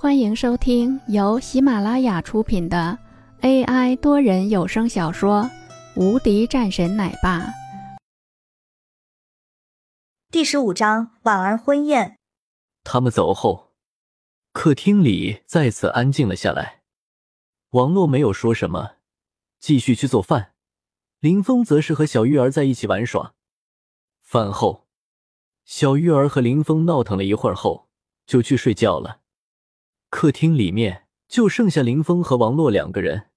欢迎收听由喜马拉雅出品的 AI 多人有声小说《无敌战神奶爸》第十五章婉儿婚宴。他们走后，客厅里再次安静了下来。王洛没有说什么，继续去做饭。林峰则是和小玉儿在一起玩耍。饭后，小玉儿和林峰闹腾了一会儿后，就去睡觉了。客厅里面就剩下林峰和王洛两个人。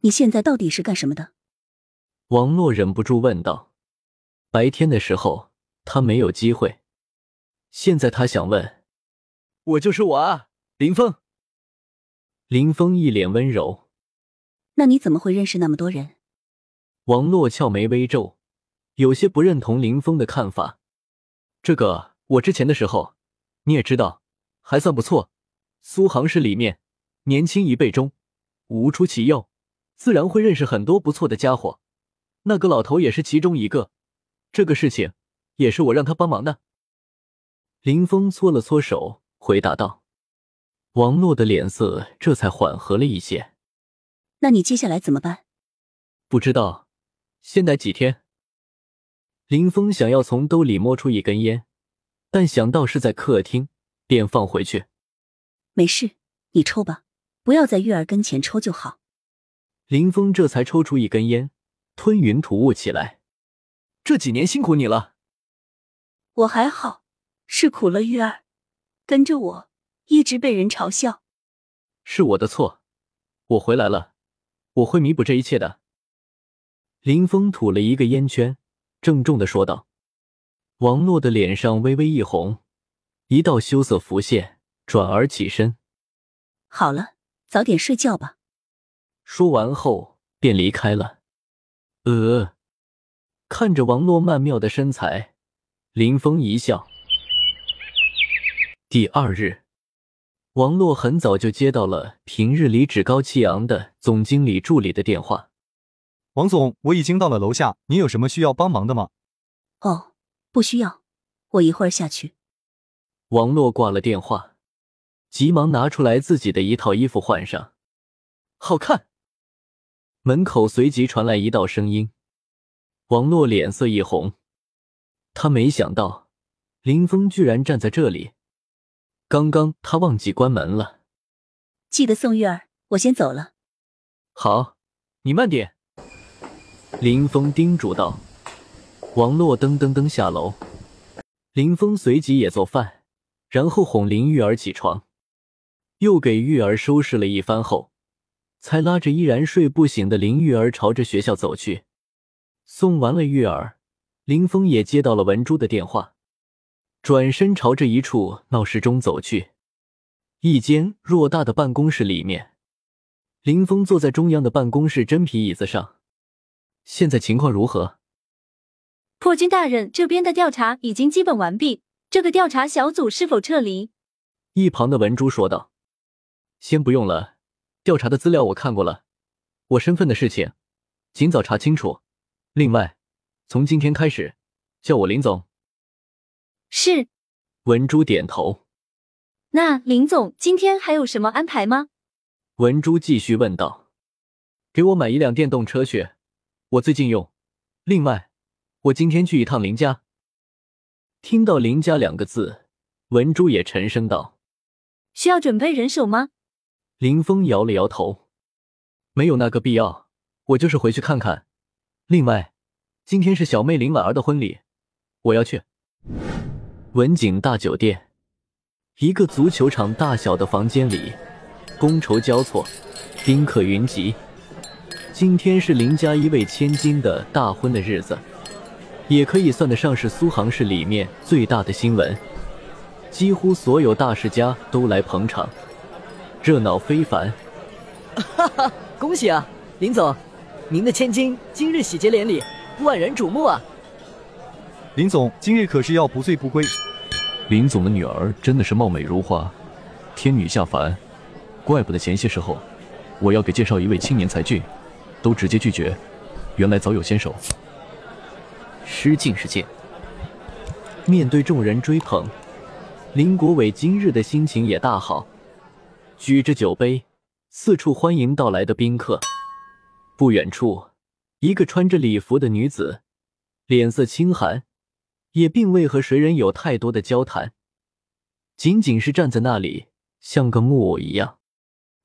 你现在到底是干什么的？王洛忍不住问道。白天的时候他没有机会，现在他想问：“我就是我啊，林峰。”林峰一脸温柔。那你怎么会认识那么多人？王洛俏眉微皱，有些不认同林峰的看法。这个我之前的时候，你也知道，还算不错。苏杭市里面，年轻一辈中无出其右，自然会认识很多不错的家伙。那个老头也是其中一个。这个事情也是我让他帮忙的。林峰搓了搓手，回答道。王洛的脸色这才缓和了一些。那你接下来怎么办？不知道，先待几天。林峰想要从兜里摸出一根烟，但想到是在客厅，便放回去。没事，你抽吧，不要在玉儿跟前抽就好。林峰这才抽出一根烟，吞云吐雾起来。这几年辛苦你了。我还好，是苦了玉儿，跟着我一直被人嘲笑。是我的错，我回来了，我会弥补这一切的。林峰吐了一个烟圈，郑重的说道。王洛的脸上微微一红，一道羞涩浮现。转而起身，好了，早点睡觉吧。说完后便离开了。呃，看着王洛曼妙的身材，林峰一笑。第二日，王洛很早就接到了平日里趾高气扬的总经理助理的电话。王总，我已经到了楼下，您有什么需要帮忙的吗？哦，不需要，我一会儿下去。王洛挂了电话。急忙拿出来自己的一套衣服换上，好看。门口随即传来一道声音，王洛脸色一红，他没想到林峰居然站在这里。刚刚他忘记关门了，记得送玉儿，我先走了。好，你慢点。林峰叮嘱道。王洛噔噔噔下楼，林峰随即也做饭，然后哄林玉儿起床。又给玉儿收拾了一番后，才拉着依然睡不醒的林玉儿朝着学校走去。送完了玉儿，林峰也接到了文珠的电话，转身朝着一处闹市中走去。一间偌大的办公室里面，林峰坐在中央的办公室真皮椅子上。现在情况如何？破军大人，这边的调查已经基本完毕。这个调查小组是否撤离？一旁的文珠说道。先不用了，调查的资料我看过了，我身份的事情，尽早查清楚。另外，从今天开始，叫我林总。是。文珠点头。那林总今天还有什么安排吗？文珠继续问道。给我买一辆电动车去，我最近用。另外，我今天去一趟林家。听到林家两个字，文珠也沉声道：“需要准备人手吗？”林峰摇了摇头，没有那个必要，我就是回去看看。另外，今天是小妹林婉儿的婚礼，我要去。文景大酒店，一个足球场大小的房间里，觥筹交错，宾客云集。今天是林家一位千金的大婚的日子，也可以算得上是苏杭市里面最大的新闻，几乎所有大世家都来捧场。热闹非凡，哈哈！恭喜啊，林总，您的千金今日喜结连理，万人瞩目啊！林总今日可是要不醉不归。林总的女儿真的是貌美如花，天女下凡，怪不得前些时候我要给介绍一位青年才俊，都直接拒绝，原来早有先手。失敬失敬。面对众人追捧，林国伟今日的心情也大好。举着酒杯，四处欢迎到来的宾客。不远处，一个穿着礼服的女子，脸色清寒，也并未和谁人有太多的交谈，仅仅是站在那里，像个木偶一样。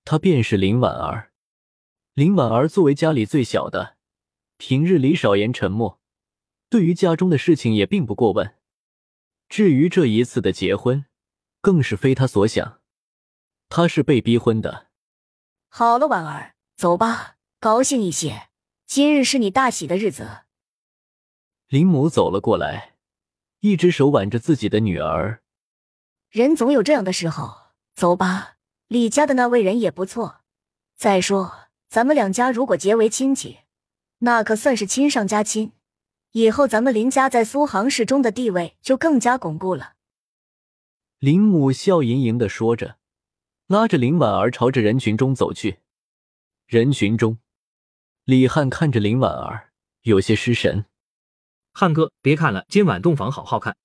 她便是林婉儿。林婉儿作为家里最小的，平日里少言沉默，对于家中的事情也并不过问。至于这一次的结婚，更是非她所想，她是被逼婚的。好了，婉儿，走吧，高兴一些，今日是你大喜的日子。林母走了过来，一只手挽着自己的女儿。人总有这样的时候，走吧。李家的那位人也不错，再说。咱们两家如果结为亲戚，那可算是亲上加亲。以后咱们林家在苏杭市中的地位就更加巩固了。林母笑盈盈的说着，拉着林婉儿朝着人群中走去。人群中，李汉看着林婉儿，有些失神。汉哥，别看了，今晚洞房好好看。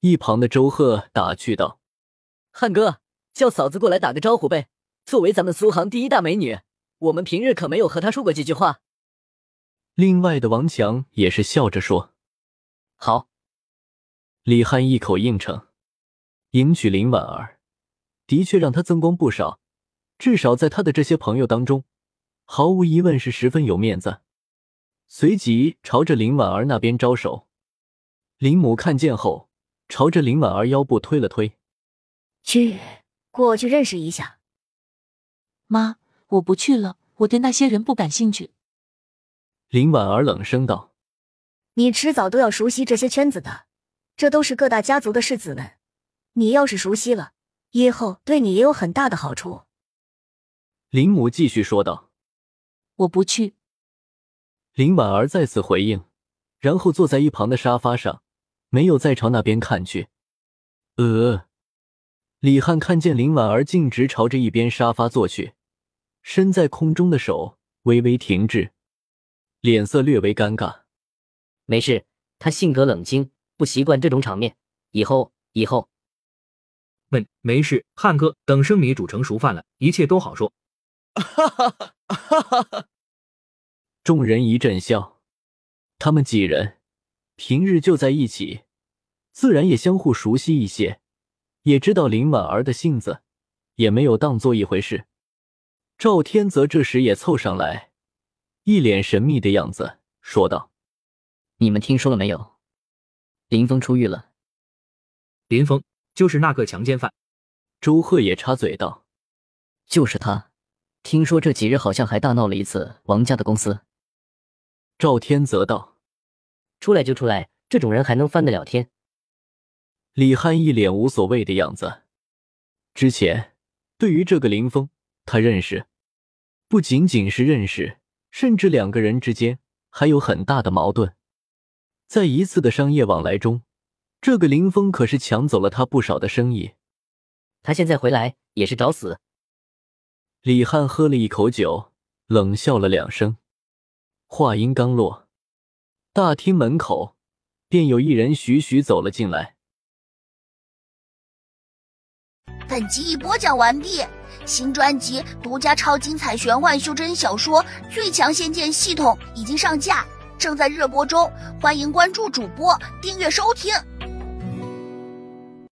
一旁的周贺打趣道：“汉哥，叫嫂子过来打个招呼呗。作为咱们苏杭第一大美女。”我们平日可没有和她说过几句话。另外的王强也是笑着说：“好。”李汉一口应承，迎娶林婉儿，的确让他增光不少，至少在他的这些朋友当中，毫无疑问是十分有面子。随即朝着林婉儿那边招手，林母看见后，朝着林婉儿腰部推了推：“去，过去认识一下。”妈。我不去了，我对那些人不感兴趣。林婉儿冷声道：“你迟早都要熟悉这些圈子的，这都是各大家族的世子们。你要是熟悉了，以后对你也有很大的好处。”林母继续说道：“我不去。”林婉儿再次回应，然后坐在一旁的沙发上，没有再朝那边看去。呃，李汉看见林婉儿径直朝着一边沙发坐去。身在空中的手微微停滞，脸色略微尴尬。没事，他性格冷静，不习惯这种场面。以后，以后。问没事，汉哥，等生米煮成熟饭了，一切都好说。哈哈哈哈哈！众人一阵笑。他们几人平日就在一起，自然也相互熟悉一些，也知道林婉儿的性子，也没有当做一回事。赵天泽这时也凑上来，一脸神秘的样子，说道：“你们听说了没有？林峰出狱了。林峰就是那个强奸犯。”周贺也插嘴道：“就是他。听说这几日好像还大闹了一次王家的公司。”赵天泽道：“出来就出来，这种人还能翻得了天？”李汉一脸无所谓的样子。之前对于这个林峰，他认识。不仅仅是认识，甚至两个人之间还有很大的矛盾。在一次的商业往来中，这个林峰可是抢走了他不少的生意。他现在回来也是找死。李汉喝了一口酒，冷笑了两声。话音刚落，大厅门口便有一人徐徐走了进来。本集已播讲完毕。新专辑独家超精彩玄幻修真小说《最强仙剑系统》已经上架，正在热播中，欢迎关注主播，订阅收听。